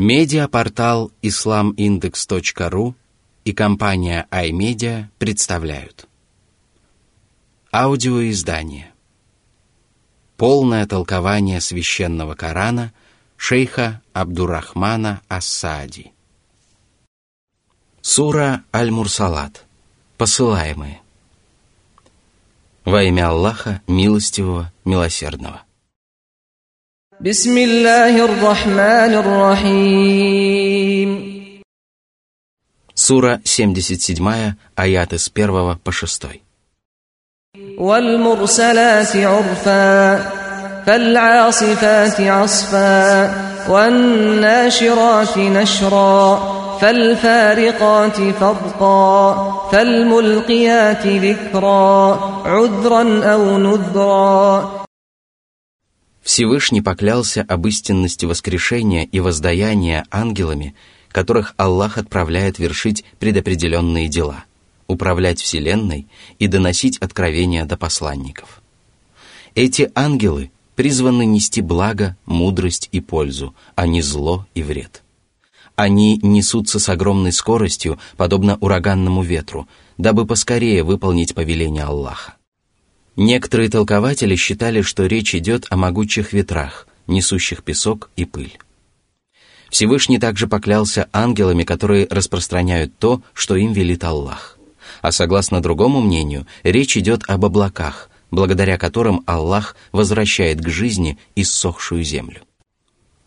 Медиапортал islamindex.ru и компания iMedia представляют. Аудиоиздание. Полное толкование священного Корана шейха Абдурахмана Ассади. Сура Аль-Мурсалат. Посылаемые. Во имя Аллаха, милостивого, милосердного. بسم الله الرحمن الرحيم Сура 77, аяты с 1 по 6. والمرسلات عرفا فالعاصفات عصفا والناشرات نشرا فالفارقات فرقا فالملقيات ذكرا عذرا أو نذرا Всевышний поклялся об истинности воскрешения и воздаяния ангелами, которых Аллах отправляет вершить предопределенные дела, управлять Вселенной и доносить откровения до посланников. Эти ангелы призваны нести благо, мудрость и пользу, а не зло и вред. Они несутся с огромной скоростью, подобно ураганному ветру, дабы поскорее выполнить повеление Аллаха. Некоторые толкователи считали, что речь идет о могучих ветрах, несущих песок и пыль. Всевышний также поклялся ангелами, которые распространяют то, что им велит Аллах. А согласно другому мнению, речь идет об облаках, благодаря которым Аллах возвращает к жизни иссохшую землю.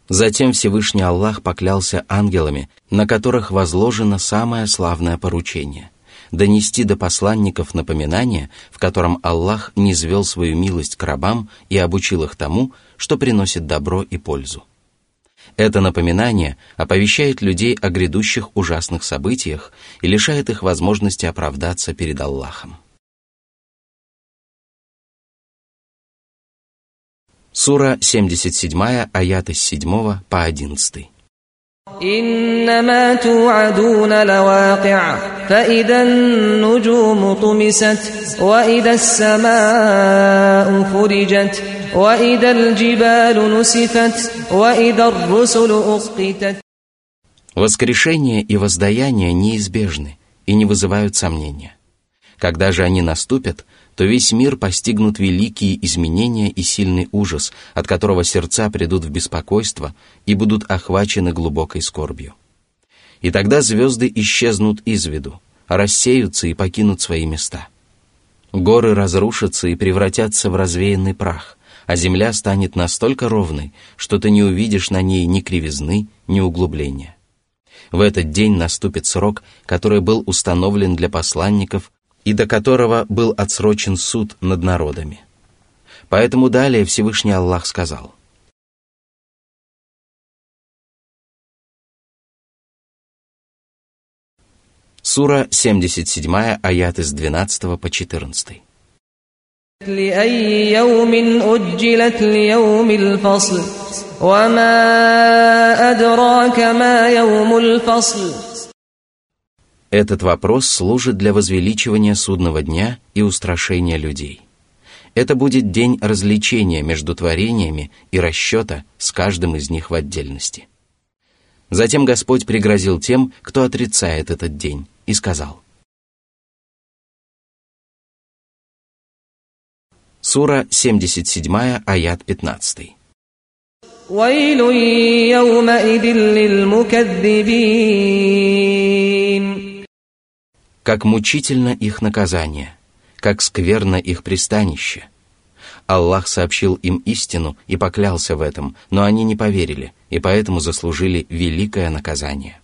Затем Всевышний Аллах поклялся ангелами, на которых возложено самое славное поручение – донести до посланников напоминание, в котором Аллах низвел свою милость к рабам и обучил их тому, что приносит добро и пользу. Это напоминание оповещает людей о грядущих ужасных событиях и лишает их возможности оправдаться перед Аллахом. Сура 77, аяты с 7 по 11. إنما توعدون لواقع فإذا النجوم طمست وإذا السماء فرجت وإذا الجبال نسفت وإذا الرسل أقتت Воскрешение и воздаяние неизбежны и не вызывают сомнения. Когда же они наступят, то весь мир постигнут великие изменения и сильный ужас, от которого сердца придут в беспокойство и будут охвачены глубокой скорбью. И тогда звезды исчезнут из виду, рассеются и покинут свои места. Горы разрушатся и превратятся в развеянный прах, а земля станет настолько ровной, что ты не увидишь на ней ни кривизны, ни углубления. В этот день наступит срок, который был установлен для посланников и до которого был отсрочен суд над народами. Поэтому далее Всевышний Аллах сказал. Сура 77, аят из 12 по 14. لأي يوم أجلت ليوم الفصل وما أدراك ما يوم الفصل Этот вопрос служит для возвеличивания судного дня и устрашения людей. Это будет день развлечения между творениями и расчета с каждым из них в отдельности. Затем Господь пригрозил тем, кто отрицает этот день, и сказал. Сура 77, аят 15. ويل يومئذ للمكذبين как мучительно их наказание, как скверно их пристанище. Аллах сообщил им истину и поклялся в этом, но они не поверили, и поэтому заслужили великое наказание.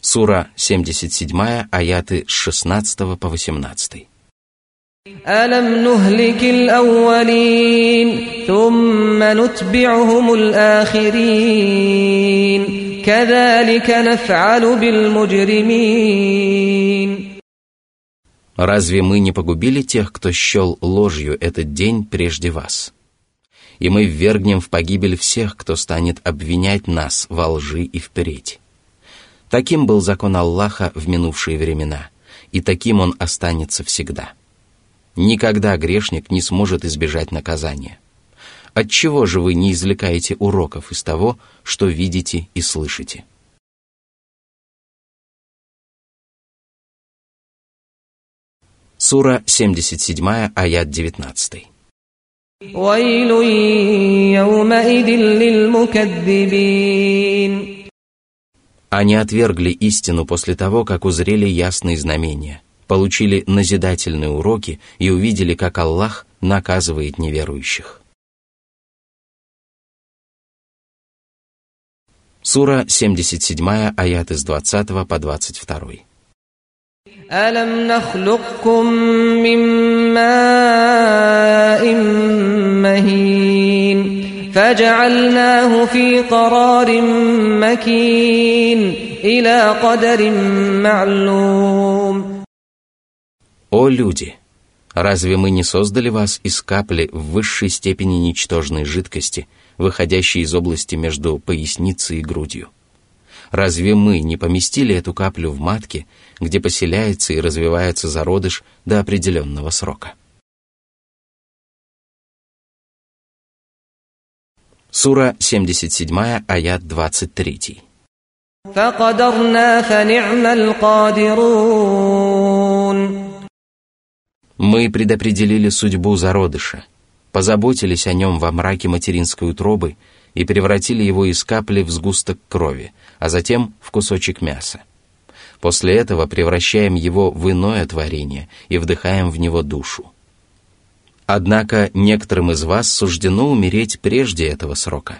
Сура 77, аяты с 16 по 18. ألم نهلك الأولين ثم نتبعهم الآخرين كذلك نفعل بالمجرمين Разве мы не погубили тех, кто счел ложью этот день прежде вас? И мы ввергнем в погибель всех, кто станет обвинять нас во лжи и впредь. Таким был закон Аллаха в минувшие времена, и таким он останется всегда. Никогда грешник не сможет избежать наказания. Отчего же вы не извлекаете уроков из того, что видите и слышите? Сура 77, аят 19. Они отвергли истину после того, как узрели ясные знамения, получили назидательные уроки и увидели, как Аллах наказывает неверующих. Сура 77, аят с 20 по 22. ألم نخلقكم من ماء مهين فجعلناه في قرار مكين إلى قدر معلوم О люди! Разве мы не создали вас из капли в высшей степени ничтожной жидкости, выходящей из области между поясницей и грудью. Разве мы не поместили эту каплю в матке, где поселяется и развивается зародыш до определенного срока? Сура 77, аят 23. Мы предопределили судьбу зародыша – позаботились о нем во мраке материнской утробы и превратили его из капли в сгусток крови, а затем в кусочек мяса. После этого превращаем его в иное творение и вдыхаем в него душу. Однако некоторым из вас суждено умереть прежде этого срока.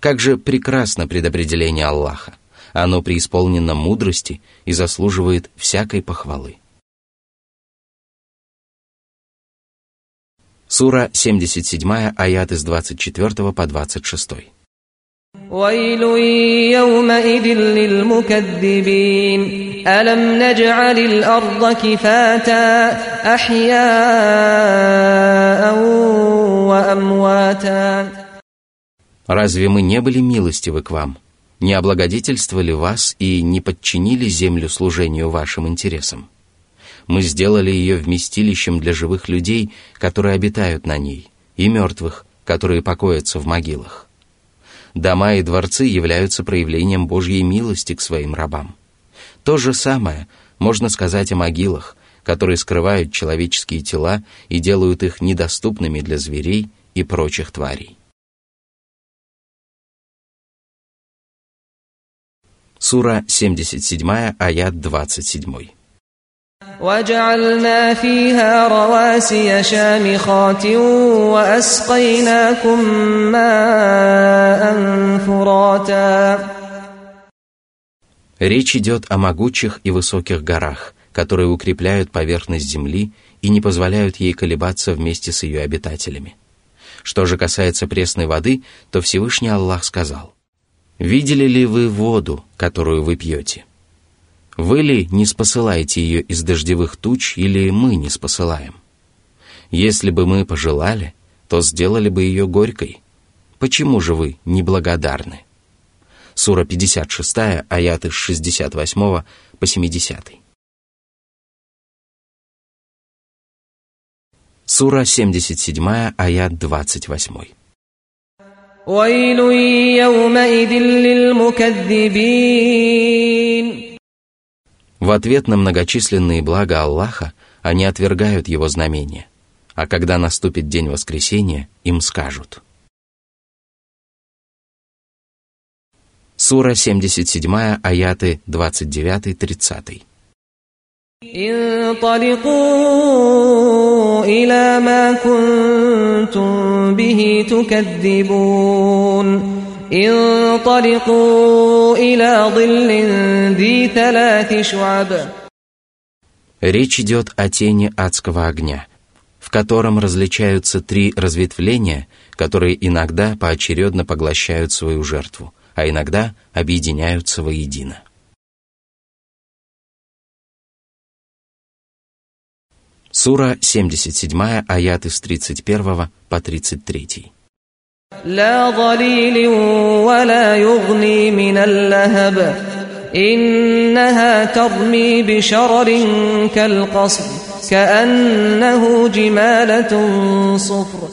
Как же прекрасно предопределение Аллаха! Оно преисполнено мудрости и заслуживает всякой похвалы. Сура 77, аят с 24 по 26. ويل يومئذ للمكذبين ألم نجعل الأرض كفاتا أحياء وأمواتا Разве мы не были милостивы к вам, не облагодетельствовали вас и не подчинили землю служению вашим интересам? Мы сделали ее вместилищем для живых людей, которые обитают на ней, и мертвых, которые покоятся в могилах. Дома и дворцы являются проявлением Божьей милости к своим рабам. То же самое можно сказать о могилах, которые скрывают человеческие тела и делают их недоступными для зверей и прочих тварей. Сура 77, аят 27. وجعلنا فيها رواسي شامخات وأسقيناكم ماء فراتا Речь идет о могучих и высоких горах, которые укрепляют поверхность земли и не позволяют ей колебаться вместе с ее обитателями. Что же касается пресной воды, то Всевышний Аллах сказал, «Видели ли вы воду, которую вы пьете? Вы ли не спосылаете ее из дождевых туч, или мы не спосылаем? Если бы мы пожелали, то сделали бы ее горькой. Почему же вы неблагодарны? Сура 56, аяты с 68 по 70. Сура 77, аят 28. ويل يومئذ للمكذبين В ответ на многочисленные блага Аллаха они отвергают Его знамения, а когда наступит день воскресения, им скажут. Сура 77, аяты 29-30. انطلقوا إلى ما كنتم به تكذبون انطلقوا إلى ظل ذي ثلاث شعب Речь идет о тени адского огня, в котором различаются три разветвления, которые иногда поочередно поглощают свою жертву, а иногда объединяются воедино. Сура 77, аяты с 31 по 33. لا ظليل ولا يغني من اللهب إنها ترمي بشرر كالقصر كأنه جمالة صفر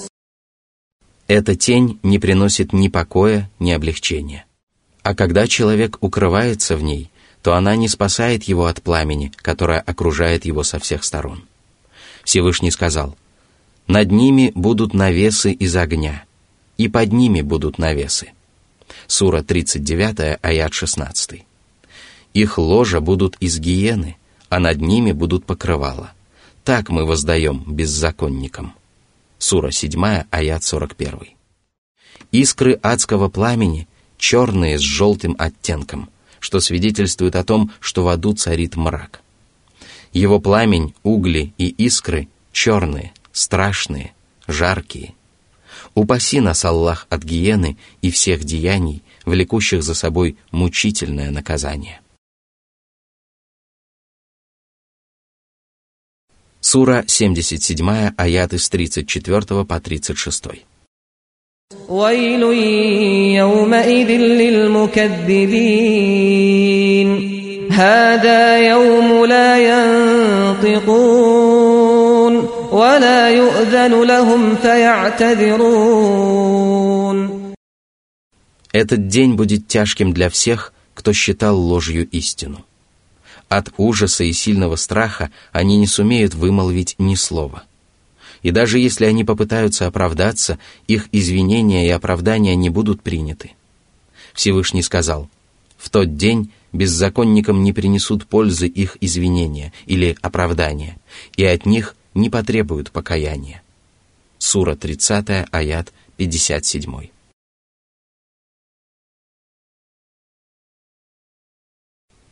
Эта тень не приносит ни покоя, ни облегчения. А когда человек укрывается в ней, то она не спасает его от пламени, которое окружает его со всех сторон. Всевышний сказал, «Над ними будут навесы из огня, и под ними будут навесы». Сура 39, аят 16. Их ложа будут из гиены, а над ними будут покрывала. Так мы воздаем беззаконникам. Сура 7, аят 41. Искры адского пламени черные с желтым оттенком, что свидетельствует о том, что в аду царит мрак. Его пламень, угли и искры черные, страшные, жаркие. Упаси нас, Аллах, от гиены и всех деяний, влекущих за собой мучительное наказание. Сура 77, аяты с 34 по 36. ويل يومئذ للمكذبين هذا يوم لا ينطقون ولا يؤذن لهم فيعتذرون Этот день будет тяжким для всех, кто считал ложью истину. От ужаса и сильного страха они не сумеют вымолвить ни слова. И даже если они попытаются оправдаться, их извинения и оправдания не будут приняты. Всевышний сказал, «В тот день беззаконникам не принесут пользы их извинения или оправдания, и от них не потребуют покаяния». Сура 30, аят 57.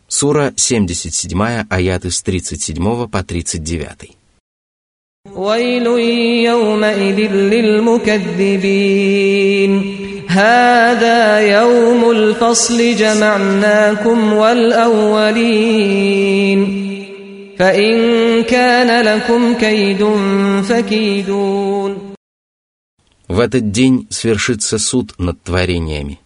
Сура 77, аяты с 37 по 39. ويل يومئذ للمكذبين هذا يوم الفصل جمعناكم والأولين فإن كان لكم كيد فكيدون В этот день свершится суд над творениями.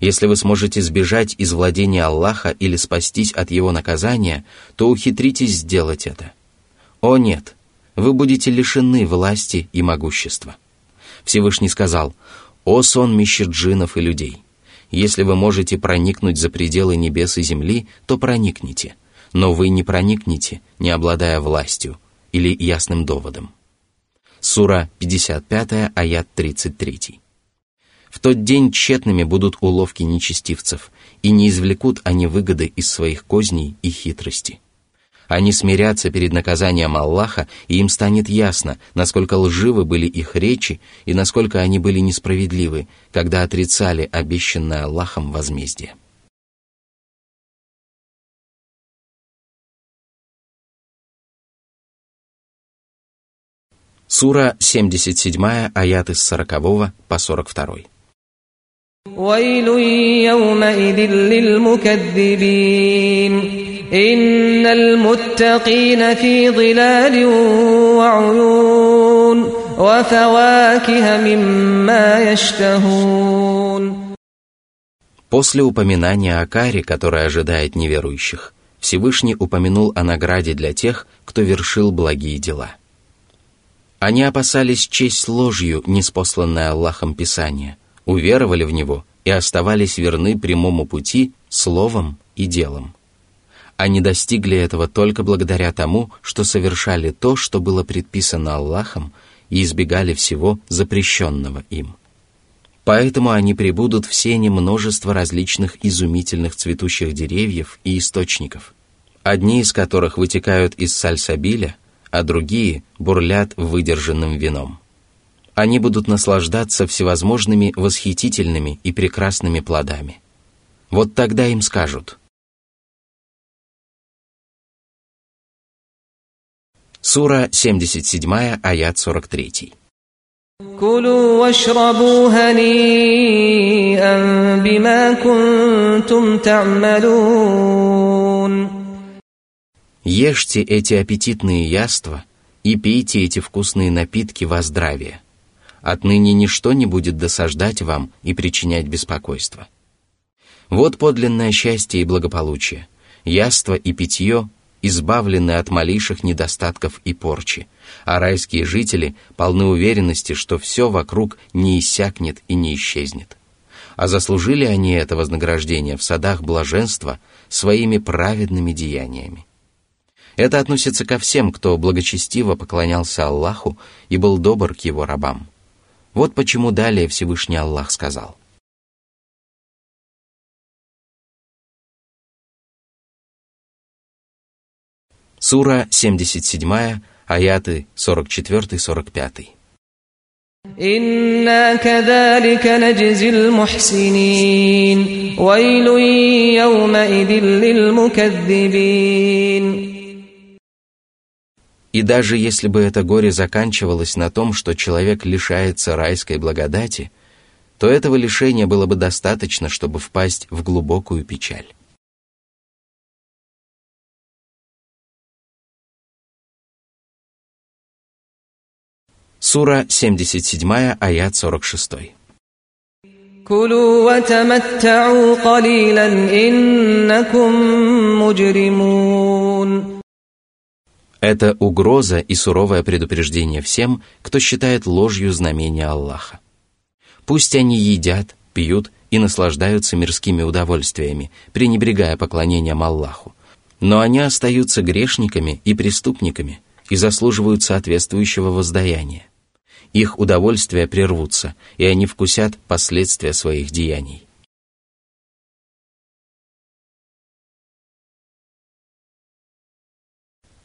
Если вы сможете сбежать из владения Аллаха или спастись от его наказания, то ухитритесь сделать это. О нет, вы будете лишены власти и могущества. Всевышний сказал, «О сон мещерджинов и людей! Если вы можете проникнуть за пределы небес и земли, то проникните, но вы не проникнете, не обладая властью или ясным доводом». Сура 55, аят 33. В тот день тщетными будут уловки нечестивцев, и не извлекут они выгоды из своих козней и хитрости. Они смирятся перед наказанием Аллаха, и им станет ясно, насколько лживы были их речи и насколько они были несправедливы, когда отрицали обещанное Аллахом возмездие. Сура 77, аяты с 40 по 42. ويل يومئذ للمكذبين إن المتقين في ظلال وعيون وفواكه مما يشتهون После упоминания о каре, которая ожидает неверующих, Всевышний упомянул о награде для тех, кто вершил благие дела. они опасались честь ложью, неспосланное Аллахом Писание, уверовали в него и оставались верны прямому пути словом и делом. Они достигли этого только благодаря тому, что совершали то, что было предписано Аллахом, и избегали всего запрещенного им. Поэтому они прибудут в сене множества различных изумительных цветущих деревьев и источников, одни из которых вытекают из сальсабиля, а другие бурлят выдержанным вином. Они будут наслаждаться всевозможными восхитительными и прекрасными плодами. Вот тогда им скажут. Сура 77, аят 43. كلوا واشربوا هنيئا بما كنتم تعملون Ешьте эти аппетитные яства и пейте эти вкусные напитки во здравие. Отныне ничто не будет досаждать вам и причинять беспокойство. Вот подлинное счастье и благополучие, яство и питье, избавлены от малейших недостатков и порчи, а райские жители полны уверенности, что все вокруг не иссякнет и не исчезнет. А заслужили они это вознаграждение в садах блаженства своими праведными деяниями. Это относится ко всем, кто благочестиво поклонялся Аллаху и был добр к его рабам. Вот почему далее Всевышний Аллах сказал. Сура 77, аяты 44-45. إنا كذلك نجزي المحسنين ويل يومئذ للمكذبين и даже если бы это горе заканчивалось на том, что человек лишается райской благодати, то этого лишения было бы достаточно, чтобы впасть в глубокую печаль. Сура 77, аят 46. «Кулю это угроза и суровое предупреждение всем, кто считает ложью знамения Аллаха. Пусть они едят, пьют и наслаждаются мирскими удовольствиями, пренебрегая поклонением Аллаху. Но они остаются грешниками и преступниками и заслуживают соответствующего воздаяния их удовольствия прервутся, и они вкусят последствия своих деяний.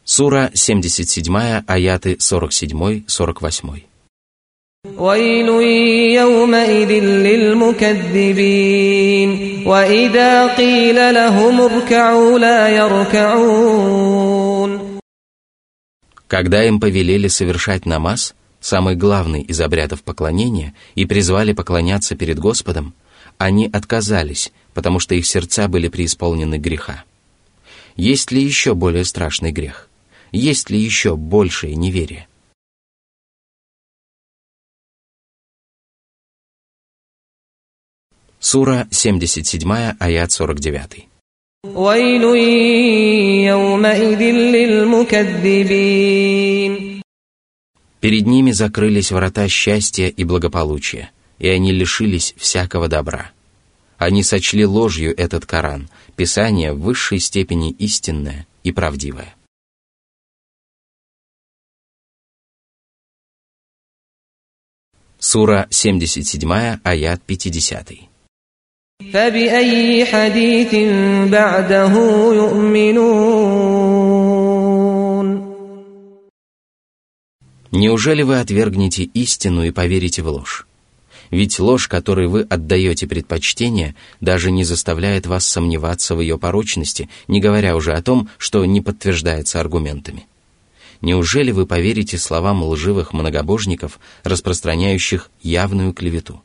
Сура 77, аяты 47-48. ويل يومئذ للمكذبين وإذا قيل لهم اركعوا لا يركعون Когда им повелели совершать намаз, самый главный из обрядов поклонения, и призвали поклоняться перед Господом, они отказались, потому что их сердца были преисполнены греха. Есть ли еще более страшный грех? есть ли еще большее неверие? Сура 77, аят 49. Перед ними закрылись врата счастья и благополучия, и они лишились всякого добра. Они сочли ложью этот Коран, Писание в высшей степени истинное и правдивое. Сура 77, аят 50. Неужели вы отвергнете истину и поверите в ложь? Ведь ложь, которой вы отдаете предпочтение, даже не заставляет вас сомневаться в ее порочности, не говоря уже о том, что не подтверждается аргументами. Неужели вы поверите словам лживых многобожников, распространяющих явную клевету?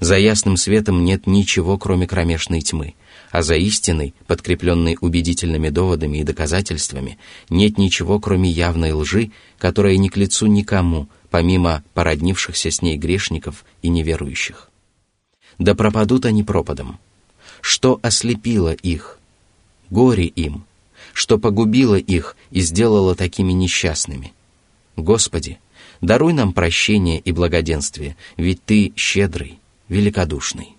За ясным светом нет ничего, кроме кромешной тьмы, а за истиной, подкрепленной убедительными доводами и доказательствами, нет ничего, кроме явной лжи, которая не к лицу никому, помимо породнившихся с ней грешников и неверующих. Да пропадут они пропадом. Что ослепило их? Горе им. Что погубило их и сделало такими несчастными? Господи, даруй нам прощение и благоденствие, ведь Ты щедрый, великодушный.